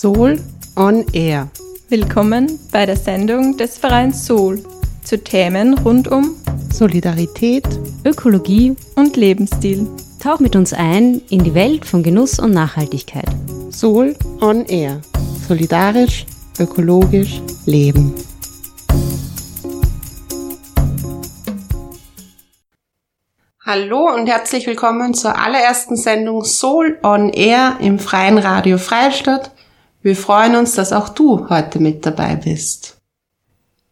Soul on Air. Willkommen bei der Sendung des Vereins Soul zu Themen rund um Solidarität, Ökologie und Lebensstil. Tauch mit uns ein in die Welt von Genuss und Nachhaltigkeit. Soul on Air. Solidarisch, ökologisch, leben. Hallo und herzlich willkommen zur allerersten Sendung Soul on Air im Freien Radio Freistadt. Wir freuen uns, dass auch du heute mit dabei bist.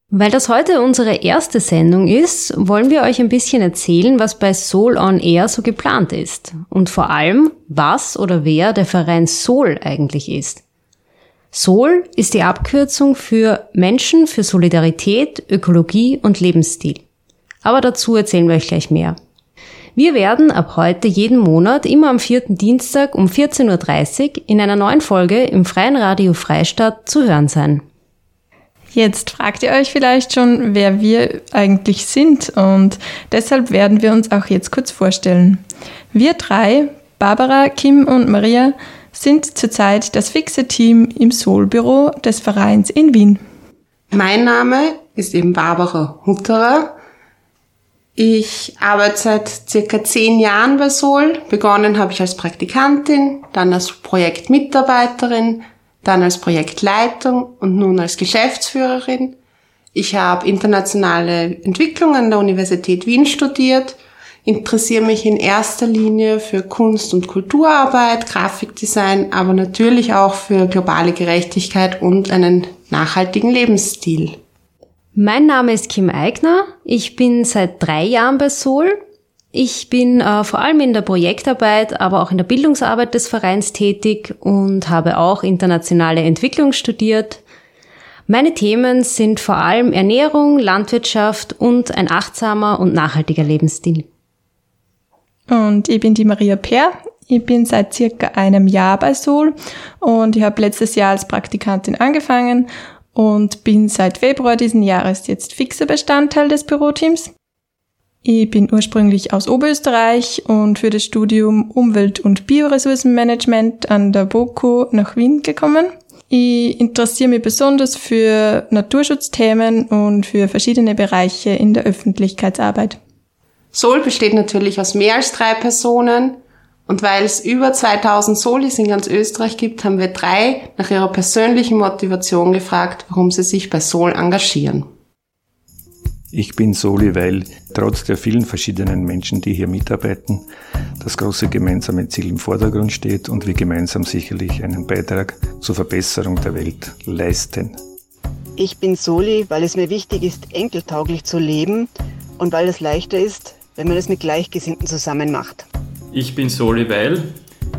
Weil das heute unsere erste Sendung ist, wollen wir euch ein bisschen erzählen, was bei Soul on Air so geplant ist. Und vor allem, was oder wer der Verein Soul eigentlich ist. Soul ist die Abkürzung für Menschen für Solidarität, Ökologie und Lebensstil. Aber dazu erzählen wir euch gleich mehr. Wir werden ab heute jeden Monat immer am vierten Dienstag um 14.30 Uhr in einer neuen Folge im Freien Radio Freistadt zu hören sein. Jetzt fragt ihr euch vielleicht schon, wer wir eigentlich sind und deshalb werden wir uns auch jetzt kurz vorstellen. Wir drei, Barbara, Kim und Maria, sind zurzeit das fixe Team im Soul-Büro des Vereins in Wien. Mein Name ist eben Barbara Hutterer ich arbeite seit circa zehn Jahren bei Sol. Begonnen habe ich als Praktikantin, dann als Projektmitarbeiterin, dann als Projektleitung und nun als Geschäftsführerin. Ich habe internationale Entwicklung an der Universität Wien studiert, interessiere mich in erster Linie für Kunst- und Kulturarbeit, Grafikdesign, aber natürlich auch für globale Gerechtigkeit und einen nachhaltigen Lebensstil. Mein Name ist Kim Eigner. Ich bin seit drei Jahren bei Sol. Ich bin äh, vor allem in der Projektarbeit, aber auch in der Bildungsarbeit des Vereins tätig und habe auch internationale Entwicklung studiert. Meine Themen sind vor allem Ernährung, Landwirtschaft und ein achtsamer und nachhaltiger Lebensstil. Und ich bin die Maria Peer. Ich bin seit circa einem Jahr bei Sol und ich habe letztes Jahr als Praktikantin angefangen und bin seit Februar diesen Jahres jetzt fixer Bestandteil des Büroteams. Ich bin ursprünglich aus Oberösterreich und für das Studium Umwelt- und Bioressourcenmanagement an der BOKU nach Wien gekommen. Ich interessiere mich besonders für Naturschutzthemen und für verschiedene Bereiche in der Öffentlichkeitsarbeit. Sol besteht natürlich aus mehr als drei Personen und weil es über 2000 Solis in ganz Österreich gibt, haben wir drei nach ihrer persönlichen Motivation gefragt, warum sie sich bei Sol engagieren. Ich bin Soli, weil trotz der vielen verschiedenen Menschen, die hier mitarbeiten, das große gemeinsame Ziel im Vordergrund steht und wir gemeinsam sicherlich einen Beitrag zur Verbesserung der Welt leisten. Ich bin Soli, weil es mir wichtig ist, enkeltauglich zu leben und weil es leichter ist, wenn man es mit Gleichgesinnten zusammen macht. Ich bin Soli Weil.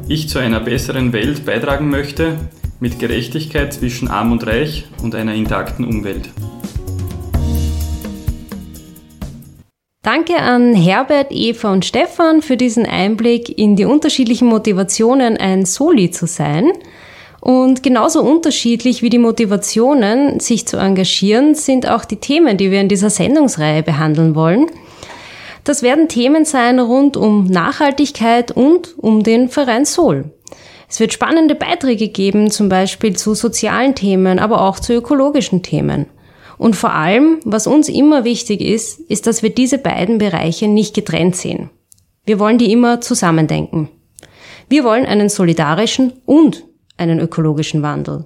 Ich zu einer besseren Welt beitragen möchte, mit Gerechtigkeit zwischen Arm und Reich und einer intakten Umwelt. Danke an Herbert, Eva und Stefan für diesen Einblick in die unterschiedlichen Motivationen, ein Soli zu sein. Und genauso unterschiedlich wie die Motivationen, sich zu engagieren, sind auch die Themen, die wir in dieser Sendungsreihe behandeln wollen. Das werden Themen sein rund um Nachhaltigkeit und um den Verein Sol. Es wird spannende Beiträge geben, zum Beispiel zu sozialen Themen, aber auch zu ökologischen Themen. Und vor allem, was uns immer wichtig ist, ist, dass wir diese beiden Bereiche nicht getrennt sehen. Wir wollen die immer zusammendenken. Wir wollen einen solidarischen und einen ökologischen Wandel.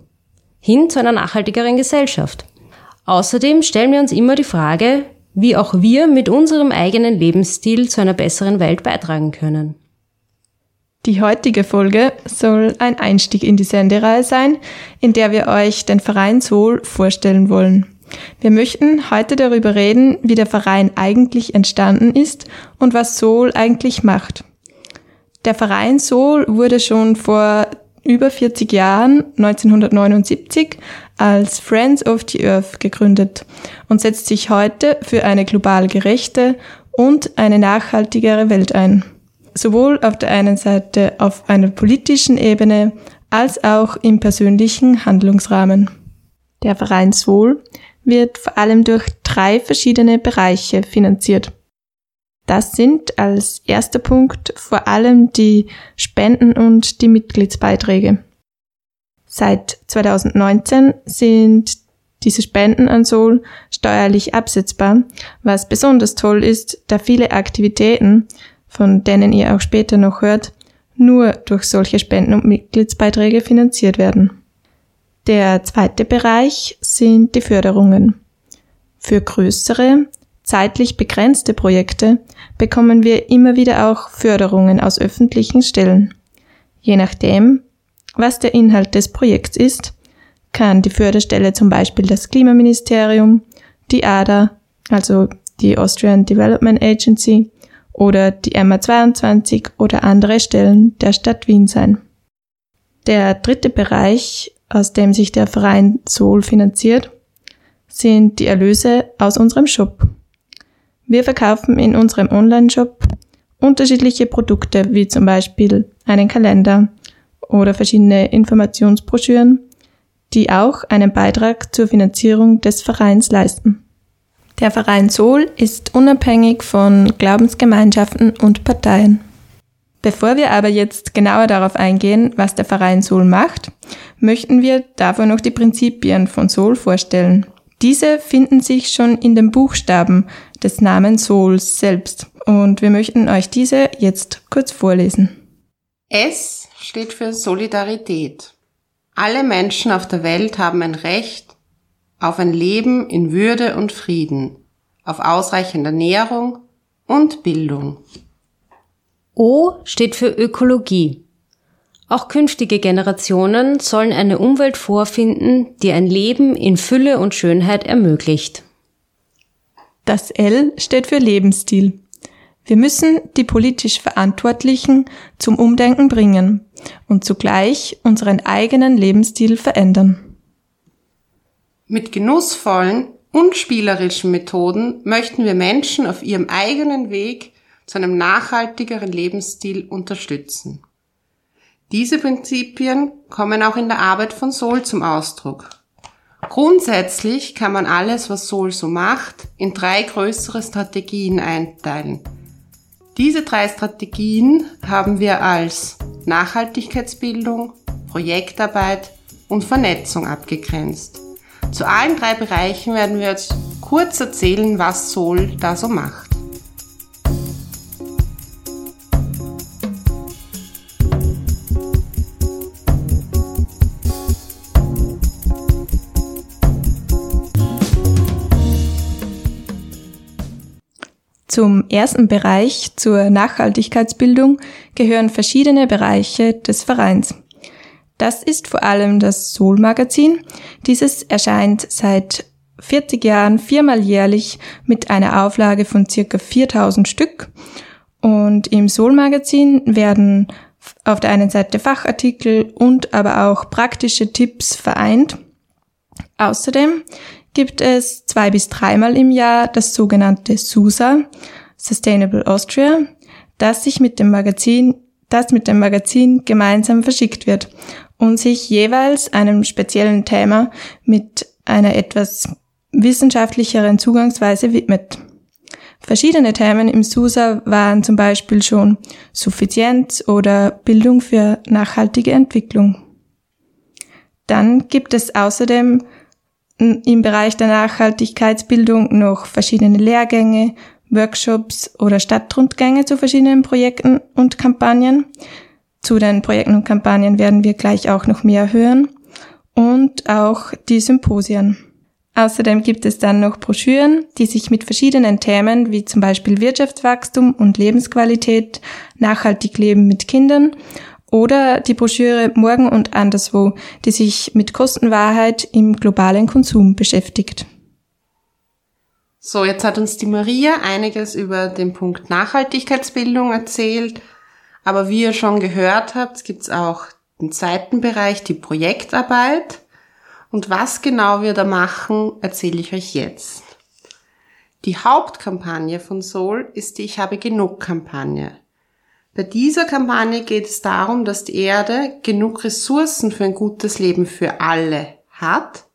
Hin zu einer nachhaltigeren Gesellschaft. Außerdem stellen wir uns immer die Frage, wie auch wir mit unserem eigenen Lebensstil zu einer besseren Welt beitragen können. Die heutige Folge soll ein Einstieg in die Sendereihe sein, in der wir euch den Verein Sol vorstellen wollen. Wir möchten heute darüber reden, wie der Verein eigentlich entstanden ist und was Sol eigentlich macht. Der Verein Sol wurde schon vor über 40 Jahren, 1979, als Friends of the Earth gegründet und setzt sich heute für eine global gerechte und eine nachhaltigere Welt ein. Sowohl auf der einen Seite auf einer politischen Ebene als auch im persönlichen Handlungsrahmen. Der Verein Soul wird vor allem durch drei verschiedene Bereiche finanziert. Das sind als erster Punkt vor allem die Spenden und die Mitgliedsbeiträge. Seit 2019 sind diese Spenden an Sol steuerlich absetzbar, was besonders toll ist, da viele Aktivitäten, von denen ihr auch später noch hört, nur durch solche Spenden und Mitgliedsbeiträge finanziert werden. Der zweite Bereich sind die Förderungen. Für größere, zeitlich begrenzte Projekte bekommen wir immer wieder auch Förderungen aus öffentlichen Stellen. Je nachdem, was der Inhalt des Projekts ist, kann die Förderstelle zum Beispiel das Klimaministerium, die ADA, also die Austrian Development Agency, oder die MA22 oder andere Stellen der Stadt Wien sein. Der dritte Bereich, aus dem sich der Verein Sol finanziert, sind die Erlöse aus unserem Shop. Wir verkaufen in unserem Online-Shop unterschiedliche Produkte wie zum Beispiel einen Kalender oder verschiedene Informationsbroschüren, die auch einen Beitrag zur Finanzierung des Vereins leisten. Der Verein Sol ist unabhängig von Glaubensgemeinschaften und Parteien. Bevor wir aber jetzt genauer darauf eingehen, was der Verein Sol macht, möchten wir dafür noch die Prinzipien von Sol vorstellen. Diese finden sich schon in den Buchstaben des Namens Sol selbst und wir möchten euch diese jetzt kurz vorlesen. S steht für Solidarität. Alle Menschen auf der Welt haben ein Recht auf ein Leben in Würde und Frieden, auf ausreichend Ernährung und Bildung. O steht für Ökologie. Auch künftige Generationen sollen eine Umwelt vorfinden, die ein Leben in Fülle und Schönheit ermöglicht. Das L steht für Lebensstil. Wir müssen die politisch Verantwortlichen zum Umdenken bringen und zugleich unseren eigenen Lebensstil verändern. Mit genussvollen und spielerischen Methoden möchten wir Menschen auf ihrem eigenen Weg zu einem nachhaltigeren Lebensstil unterstützen. Diese Prinzipien kommen auch in der Arbeit von Sol zum Ausdruck. Grundsätzlich kann man alles, was Sol so macht, in drei größere Strategien einteilen. Diese drei Strategien haben wir als Nachhaltigkeitsbildung, Projektarbeit und Vernetzung abgegrenzt. Zu allen drei Bereichen werden wir jetzt kurz erzählen, was Sol da so macht. Zum ersten Bereich, zur Nachhaltigkeitsbildung, gehören verschiedene Bereiche des Vereins. Das ist vor allem das Sol-Magazin. Dieses erscheint seit 40 Jahren viermal jährlich mit einer Auflage von circa 4000 Stück. Und im Sol-Magazin werden auf der einen Seite Fachartikel und aber auch praktische Tipps vereint. Außerdem gibt es zwei bis dreimal im Jahr das sogenannte SUSA, Sustainable Austria, das sich mit dem Magazin, das mit dem Magazin gemeinsam verschickt wird und sich jeweils einem speziellen Thema mit einer etwas wissenschaftlicheren Zugangsweise widmet. Verschiedene Themen im SUSA waren zum Beispiel schon Suffizienz oder Bildung für nachhaltige Entwicklung. Dann gibt es außerdem im Bereich der Nachhaltigkeitsbildung noch verschiedene Lehrgänge, Workshops oder Stadtrundgänge zu verschiedenen Projekten und Kampagnen. Zu den Projekten und Kampagnen werden wir gleich auch noch mehr hören und auch die Symposien. Außerdem gibt es dann noch Broschüren, die sich mit verschiedenen Themen wie zum Beispiel Wirtschaftswachstum und Lebensqualität, nachhaltig leben mit Kindern oder die Broschüre Morgen und anderswo, die sich mit Kostenwahrheit im globalen Konsum beschäftigt. So, jetzt hat uns die Maria einiges über den Punkt Nachhaltigkeitsbildung erzählt. Aber wie ihr schon gehört habt, gibt es auch den zweiten Bereich, die Projektarbeit. Und was genau wir da machen, erzähle ich euch jetzt. Die Hauptkampagne von Sol ist die Ich habe genug Kampagne. Bei dieser Kampagne geht es darum, dass die Erde genug Ressourcen für ein gutes Leben für alle hat,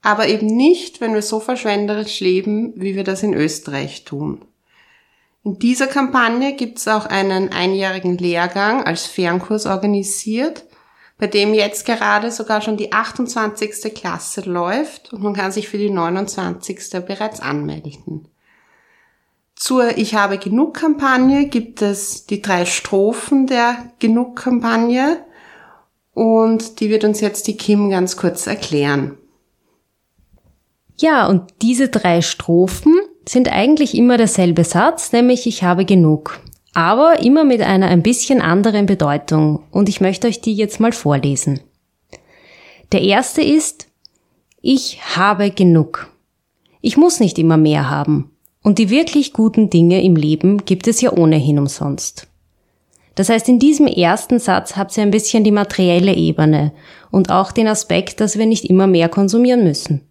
aber eben nicht, wenn wir so verschwenderisch leben, wie wir das in Österreich tun. In dieser Kampagne gibt es auch einen einjährigen Lehrgang als Fernkurs organisiert. bei dem jetzt gerade sogar schon die 28. Klasse läuft und man kann sich für die 29. bereits anmelden. Zur Ich habe genug Kampagne gibt es die drei Strophen der Genug Kampagne und die wird uns jetzt die Kim ganz kurz erklären. Ja, und diese drei Strophen sind eigentlich immer derselbe Satz, nämlich ich habe genug. Aber immer mit einer ein bisschen anderen Bedeutung und ich möchte euch die jetzt mal vorlesen. Der erste ist, ich habe genug. Ich muss nicht immer mehr haben. Und die wirklich guten Dinge im Leben gibt es ja ohnehin umsonst. Das heißt, in diesem ersten Satz habt ihr ein bisschen die materielle Ebene und auch den Aspekt, dass wir nicht immer mehr konsumieren müssen.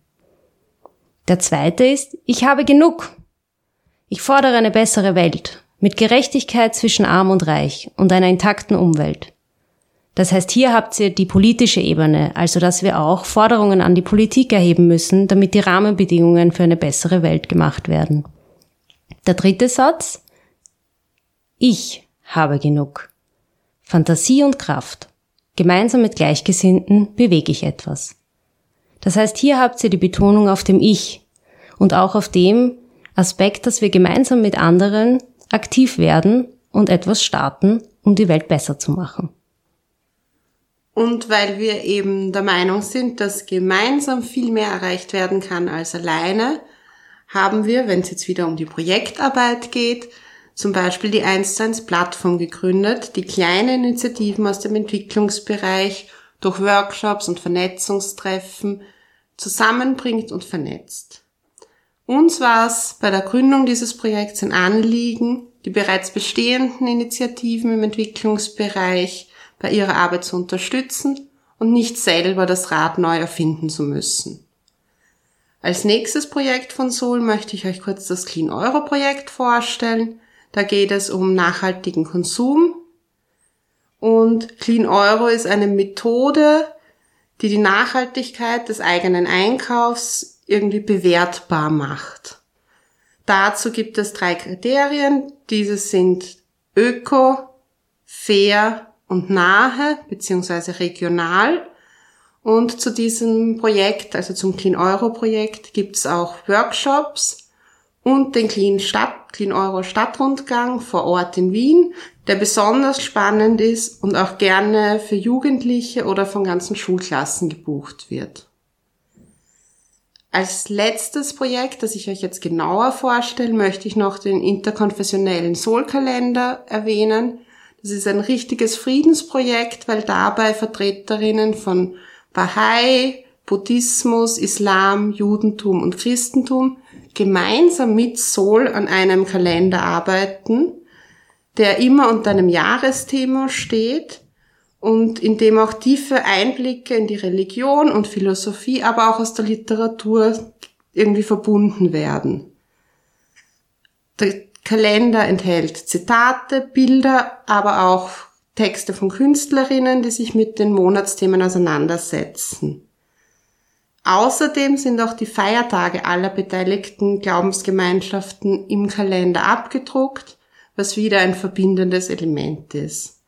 Der zweite ist, ich habe genug. Ich fordere eine bessere Welt mit Gerechtigkeit zwischen Arm und Reich und einer intakten Umwelt. Das heißt, hier habt ihr die politische Ebene, also dass wir auch Forderungen an die Politik erheben müssen, damit die Rahmenbedingungen für eine bessere Welt gemacht werden. Der dritte Satz. Ich habe genug. Fantasie und Kraft. Gemeinsam mit Gleichgesinnten bewege ich etwas. Das heißt, hier habt ihr die Betonung auf dem Ich und auch auf dem Aspekt, dass wir gemeinsam mit anderen aktiv werden und etwas starten, um die Welt besser zu machen. Und weil wir eben der Meinung sind, dass gemeinsam viel mehr erreicht werden kann als alleine, haben wir, wenn es jetzt wieder um die Projektarbeit geht, zum Beispiel die 1 zu 1 Plattform gegründet, die kleine Initiativen aus dem Entwicklungsbereich durch Workshops und Vernetzungstreffen zusammenbringt und vernetzt. Uns war es bei der Gründung dieses Projekts ein Anliegen, die bereits bestehenden Initiativen im Entwicklungsbereich bei ihrer Arbeit zu unterstützen und nicht selber das Rad neu erfinden zu müssen. Als nächstes Projekt von Sol möchte ich euch kurz das Clean Euro Projekt vorstellen. Da geht es um nachhaltigen Konsum. Und Clean Euro ist eine Methode, die die Nachhaltigkeit des eigenen Einkaufs irgendwie bewertbar macht. Dazu gibt es drei Kriterien. Diese sind öko, fair und nahe beziehungsweise regional. Und zu diesem Projekt, also zum Clean Euro Projekt, gibt es auch Workshops und den Clean, Stadt, Clean Euro Stadtrundgang vor Ort in Wien, der besonders spannend ist und auch gerne für Jugendliche oder von ganzen Schulklassen gebucht wird. Als letztes Projekt, das ich euch jetzt genauer vorstelle, möchte ich noch den interkonfessionellen Solkalender erwähnen. Das ist ein richtiges Friedensprojekt, weil dabei Vertreterinnen von Bahai, Buddhismus, Islam, Judentum und Christentum gemeinsam mit Sol an einem Kalender arbeiten, der immer unter einem Jahresthema steht und in dem auch tiefe Einblicke in die Religion und Philosophie, aber auch aus der Literatur irgendwie verbunden werden. Der Kalender enthält Zitate, Bilder, aber auch Texte von Künstlerinnen, die sich mit den Monatsthemen auseinandersetzen. Außerdem sind auch die Feiertage aller beteiligten Glaubensgemeinschaften im Kalender abgedruckt, was wieder ein verbindendes Element ist.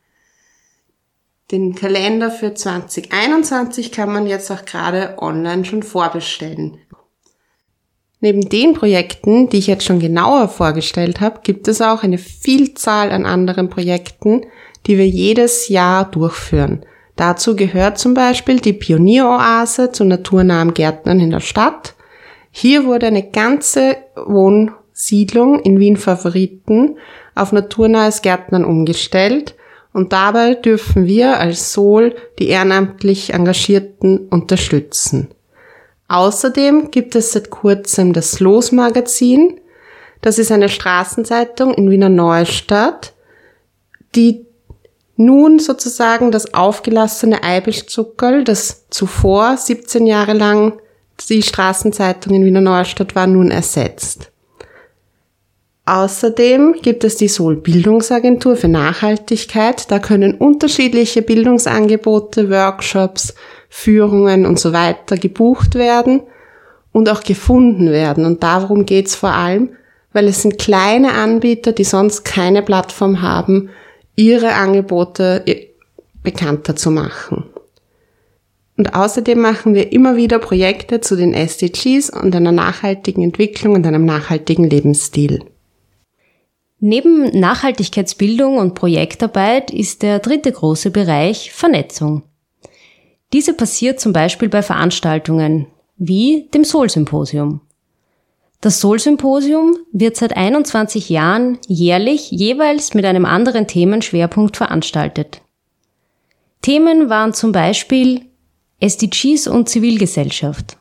Den Kalender für 2021 kann man jetzt auch gerade online schon vorbestellen. Neben den Projekten, die ich jetzt schon genauer vorgestellt habe, gibt es auch eine Vielzahl an anderen Projekten, die wir jedes Jahr durchführen. Dazu gehört zum Beispiel die Pionieroase zu naturnahen Gärtnern in der Stadt. Hier wurde eine ganze Wohnsiedlung in Wien Favoriten auf naturnahes Gärtnern umgestellt und dabei dürfen wir als Sol die ehrenamtlich Engagierten unterstützen. Außerdem gibt es seit kurzem das Los-Magazin. Das ist eine Straßenzeitung in Wiener Neustadt, die nun sozusagen das aufgelassene Eibischzuckerl, das zuvor 17 Jahre lang die Straßenzeitung in Wiener Neustadt war, nun ersetzt. Außerdem gibt es die Sol Bildungsagentur für Nachhaltigkeit. Da können unterschiedliche Bildungsangebote, Workshops, Führungen und so weiter gebucht werden und auch gefunden werden. Und darum geht's vor allem, weil es sind kleine Anbieter, die sonst keine Plattform haben, ihre Angebote bekannter zu machen. Und außerdem machen wir immer wieder Projekte zu den SDGs und einer nachhaltigen Entwicklung und einem nachhaltigen Lebensstil. Neben Nachhaltigkeitsbildung und Projektarbeit ist der dritte große Bereich Vernetzung. Diese passiert zum Beispiel bei Veranstaltungen wie dem Sol-Symposium. Das Sol-Symposium wird seit 21 Jahren jährlich jeweils mit einem anderen Themenschwerpunkt veranstaltet. Themen waren zum Beispiel SDGs und Zivilgesellschaft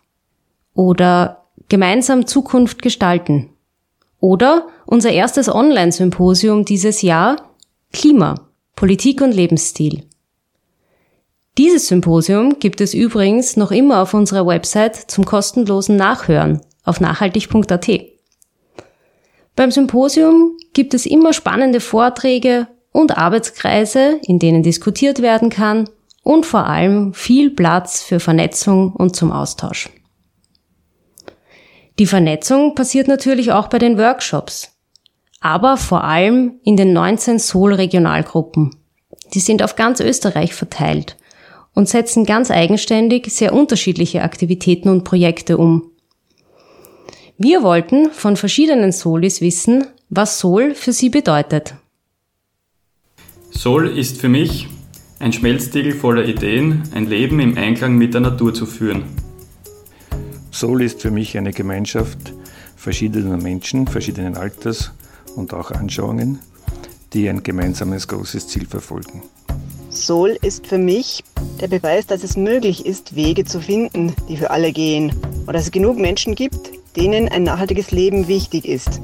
oder gemeinsam Zukunft gestalten oder unser erstes Online-Symposium dieses Jahr Klima, Politik und Lebensstil. Dieses Symposium gibt es übrigens noch immer auf unserer Website zum kostenlosen Nachhören auf nachhaltig.at. Beim Symposium gibt es immer spannende Vorträge und Arbeitskreise, in denen diskutiert werden kann und vor allem viel Platz für Vernetzung und zum Austausch. Die Vernetzung passiert natürlich auch bei den Workshops, aber vor allem in den 19 Sol-Regionalgruppen. Die sind auf ganz Österreich verteilt und setzen ganz eigenständig sehr unterschiedliche Aktivitäten und Projekte um. Wir wollten von verschiedenen Solis wissen, was Sol für sie bedeutet. Sol ist für mich ein Schmelztiegel voller Ideen, ein Leben im Einklang mit der Natur zu führen. Soul ist für mich eine Gemeinschaft verschiedener Menschen, verschiedenen Alters und auch Anschauungen, die ein gemeinsames großes Ziel verfolgen. Soul ist für mich der Beweis, dass es möglich ist, Wege zu finden, die für alle gehen und dass es genug Menschen gibt, denen ein nachhaltiges Leben wichtig ist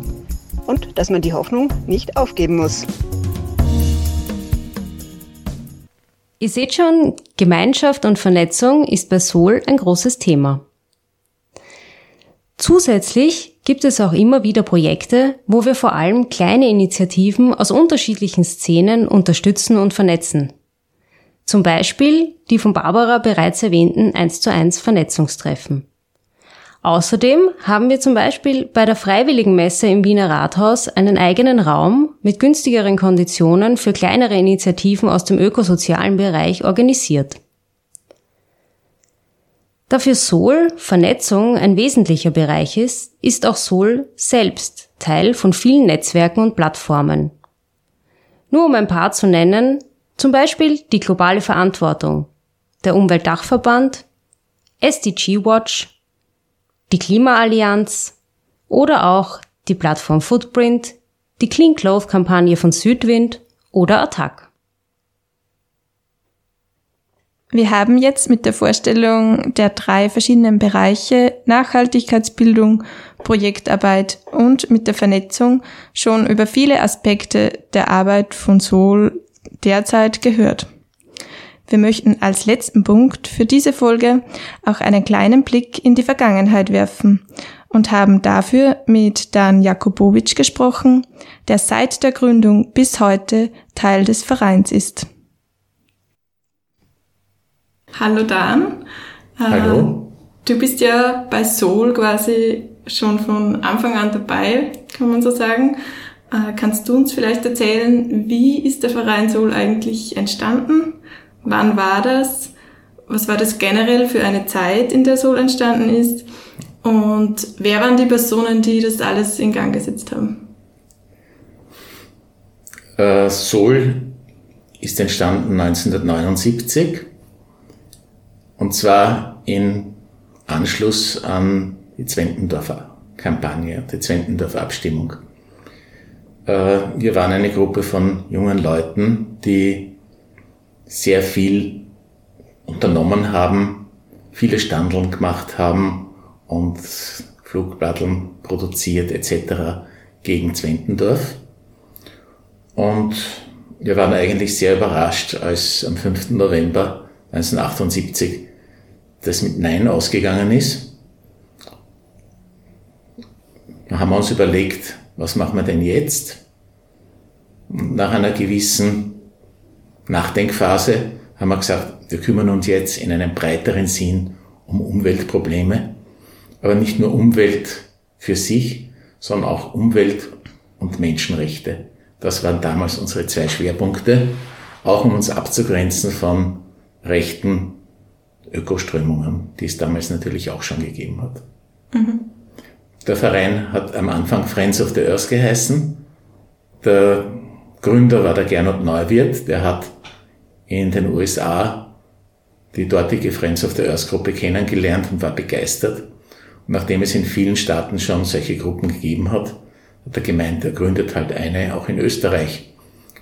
und dass man die Hoffnung nicht aufgeben muss. Ihr seht schon, Gemeinschaft und Vernetzung ist bei Soul ein großes Thema. Zusätzlich gibt es auch immer wieder Projekte, wo wir vor allem kleine Initiativen aus unterschiedlichen Szenen unterstützen und vernetzen. Zum Beispiel die von Barbara bereits erwähnten 1 zu 1 Vernetzungstreffen. Außerdem haben wir zum Beispiel bei der Freiwilligen Messe im Wiener Rathaus einen eigenen Raum mit günstigeren Konditionen für kleinere Initiativen aus dem ökosozialen Bereich organisiert. Da für Sol Vernetzung ein wesentlicher Bereich ist, ist auch Sol selbst Teil von vielen Netzwerken und Plattformen. Nur um ein paar zu nennen, zum Beispiel die globale Verantwortung, der Umweltdachverband, SDG Watch, die Klimaallianz oder auch die Plattform Footprint, die Clean Cloth Kampagne von Südwind oder Attack. Wir haben jetzt mit der Vorstellung der drei verschiedenen Bereiche Nachhaltigkeitsbildung, Projektarbeit und mit der Vernetzung schon über viele Aspekte der Arbeit von Sol derzeit gehört. Wir möchten als letzten Punkt für diese Folge auch einen kleinen Blick in die Vergangenheit werfen und haben dafür mit Dan Jakubowitsch gesprochen, der seit der Gründung bis heute Teil des Vereins ist. Hallo Dan. Hallo. Äh, du bist ja bei Soul quasi schon von Anfang an dabei, kann man so sagen. Äh, kannst du uns vielleicht erzählen, wie ist der Verein Soul eigentlich entstanden? Wann war das? Was war das generell für eine Zeit, in der Soul entstanden ist? Und wer waren die Personen, die das alles in Gang gesetzt haben? Äh, Soul ist entstanden 1979 und zwar in Anschluss an die Zwentendorfer Kampagne, die Zwentendorfer Abstimmung. Äh, wir waren eine Gruppe von jungen Leuten, die sehr viel unternommen haben, viele Standeln gemacht haben und Flugblatteln produziert etc. gegen Zwentendorf. Und wir waren eigentlich sehr überrascht, als am 5. November 1978 das mit Nein ausgegangen ist. Da haben wir uns überlegt, was machen wir denn jetzt? Und nach einer gewissen Nachdenkphase haben wir gesagt, wir kümmern uns jetzt in einem breiteren Sinn um Umweltprobleme, aber nicht nur Umwelt für sich, sondern auch Umwelt und Menschenrechte. Das waren damals unsere zwei Schwerpunkte, auch um uns abzugrenzen von rechten Ökoströmungen, die es damals natürlich auch schon gegeben hat. Mhm. Der Verein hat am Anfang Friends of the Earth geheißen. Der Gründer war der Gernot Neuwirth, der hat in den USA die dortige Friends of the Earth Gruppe kennengelernt und war begeistert. Und nachdem es in vielen Staaten schon solche Gruppen gegeben hat, hat er gemeint, er gründet halt eine auch in Österreich.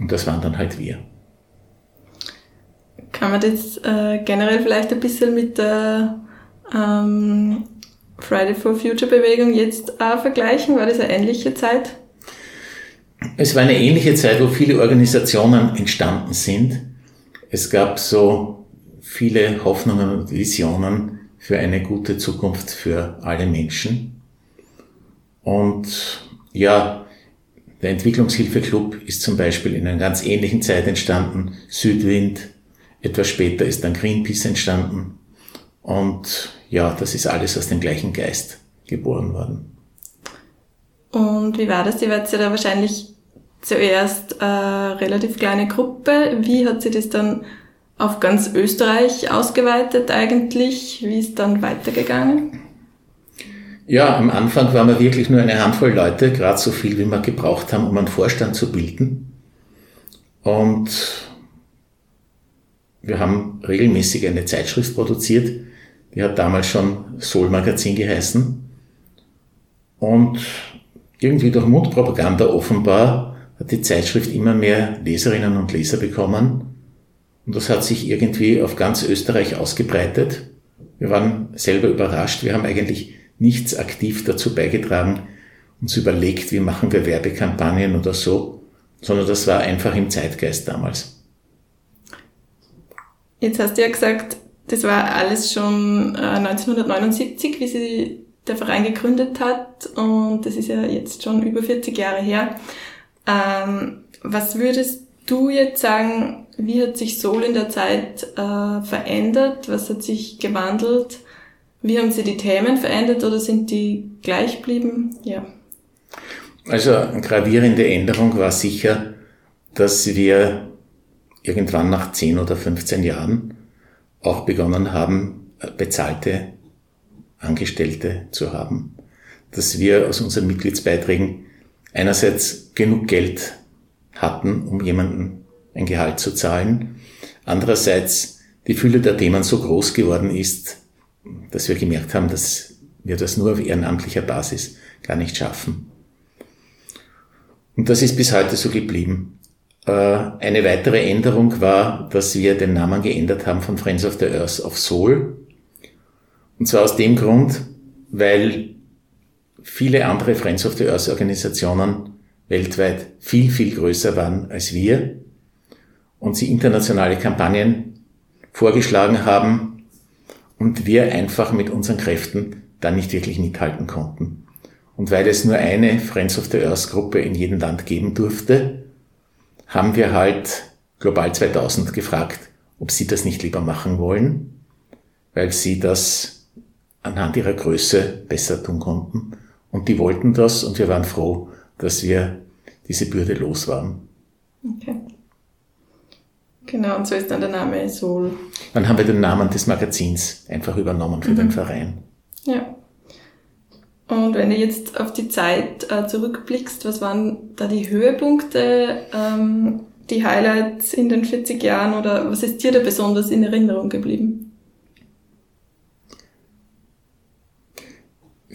Und das waren dann halt wir. Kann man das äh, generell vielleicht ein bisschen mit der ähm, Friday for Future Bewegung jetzt auch vergleichen? War das eine ähnliche Zeit? Es war eine ähnliche Zeit, wo viele Organisationen entstanden sind. Es gab so viele Hoffnungen und Visionen für eine gute Zukunft für alle Menschen. Und ja, der Entwicklungshilfeclub ist zum Beispiel in einer ganz ähnlichen Zeit entstanden. Südwind, etwas später ist dann Greenpeace entstanden. Und ja, das ist alles aus dem gleichen Geist geboren worden. Und wie war das? Ihr wart ja da wahrscheinlich zuerst eine relativ kleine Gruppe. Wie hat sich das dann auf ganz Österreich ausgeweitet eigentlich? Wie ist dann weitergegangen? Ja, am Anfang waren wir wirklich nur eine Handvoll Leute, gerade so viel, wie wir gebraucht haben, um einen Vorstand zu bilden. Und wir haben regelmäßig eine Zeitschrift produziert, die hat damals schon Soul Magazin geheißen. Und irgendwie durch Mundpropaganda offenbar hat die Zeitschrift immer mehr Leserinnen und Leser bekommen. Und das hat sich irgendwie auf ganz Österreich ausgebreitet. Wir waren selber überrascht. Wir haben eigentlich nichts aktiv dazu beigetragen, uns überlegt, wie machen wir Werbekampagnen oder so, sondern das war einfach im Zeitgeist damals. Jetzt hast du ja gesagt, das war alles schon 1979, äh, wie sie der Verein gegründet hat und das ist ja jetzt schon über 40 Jahre her. Ähm, was würdest du jetzt sagen, wie hat sich Soul in der Zeit äh, verändert? Was hat sich gewandelt? Wie haben Sie die Themen verändert oder sind die gleich geblieben? Ja. Also eine gravierende Änderung war sicher, dass wir irgendwann nach 10 oder 15 Jahren auch begonnen haben, bezahlte Angestellte zu haben. Dass wir aus unseren Mitgliedsbeiträgen einerseits genug Geld hatten, um jemanden ein Gehalt zu zahlen, andererseits die Fülle der Themen so groß geworden ist, dass wir gemerkt haben, dass wir das nur auf ehrenamtlicher Basis gar nicht schaffen. Und das ist bis heute so geblieben. Äh, eine weitere Änderung war, dass wir den Namen geändert haben von Friends of the Earth auf Soul. Und zwar aus dem Grund, weil viele andere Friends of the Earth Organisationen weltweit viel, viel größer waren als wir und sie internationale Kampagnen vorgeschlagen haben und wir einfach mit unseren Kräften da nicht wirklich mithalten konnten. Und weil es nur eine Friends of the Earth Gruppe in jedem Land geben durfte, haben wir halt Global 2000 gefragt, ob sie das nicht lieber machen wollen, weil sie das anhand ihrer Größe besser tun konnten. Und die wollten das und wir waren froh, dass wir diese Bürde los waren. Okay. Genau, und so ist dann der Name Sol. Dann haben wir den Namen des Magazins einfach übernommen für mhm. den Verein. Ja. Und wenn du jetzt auf die Zeit äh, zurückblickst, was waren da die Höhepunkte, ähm, die Highlights in den 40 Jahren oder was ist dir da besonders in Erinnerung geblieben?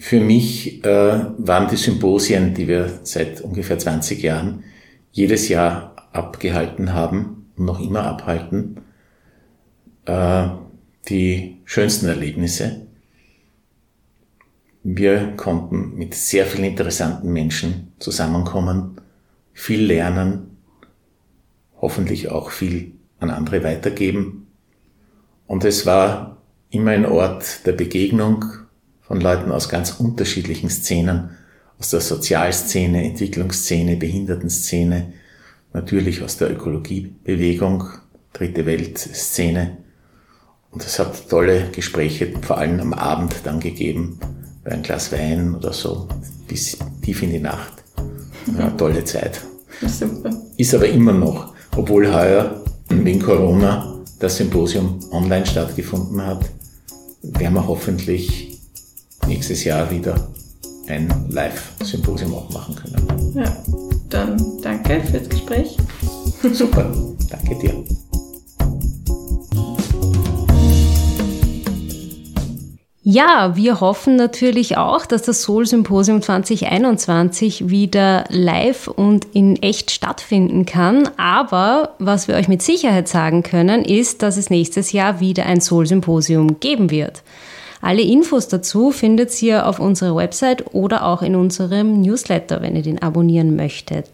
Für mich äh, waren die Symposien, die wir seit ungefähr 20 Jahren jedes Jahr abgehalten haben und noch immer abhalten, äh, die schönsten Erlebnisse. Wir konnten mit sehr vielen interessanten Menschen zusammenkommen, viel lernen, hoffentlich auch viel an andere weitergeben. Und es war immer ein Ort der Begegnung von Leuten aus ganz unterschiedlichen Szenen, aus der Sozialszene, Entwicklungsszene, Behindertenszene, natürlich aus der Ökologiebewegung, Dritte Weltszene. Und es hat tolle Gespräche, vor allem am Abend dann gegeben, bei ein Glas Wein oder so, bis tief in die Nacht. Ja, tolle Zeit. Super. Ist aber immer noch, obwohl heuer wegen Corona das Symposium online stattgefunden hat, werden wir hoffentlich nächstes Jahr wieder ein Live-Symposium auch machen können. Ja, dann danke fürs Gespräch. Super, danke dir. Ja, wir hoffen natürlich auch, dass das Soul Symposium 2021 wieder live und in echt stattfinden kann. Aber was wir euch mit Sicherheit sagen können, ist, dass es nächstes Jahr wieder ein Soul Symposium geben wird. Alle Infos dazu findet ihr auf unserer Website oder auch in unserem Newsletter, wenn ihr den abonnieren möchtet.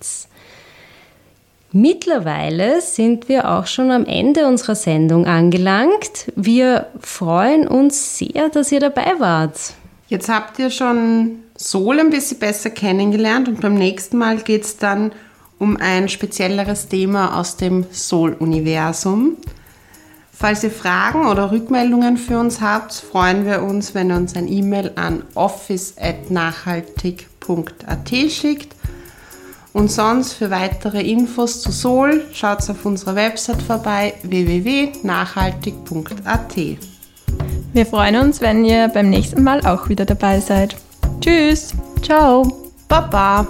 Mittlerweile sind wir auch schon am Ende unserer Sendung angelangt. Wir freuen uns sehr, dass ihr dabei wart. Jetzt habt ihr schon Sol ein bisschen besser kennengelernt und beim nächsten Mal geht es dann um ein spezielleres Thema aus dem Sol-Universum. Falls ihr Fragen oder Rückmeldungen für uns habt, freuen wir uns, wenn ihr uns ein E-Mail an office.nachhaltig.at schickt und sonst für weitere Infos zu Sol schaut auf unserer Website vorbei www.nachhaltig.at. Wir freuen uns, wenn ihr beim nächsten Mal auch wieder dabei seid. Tschüss. Ciao. Baba.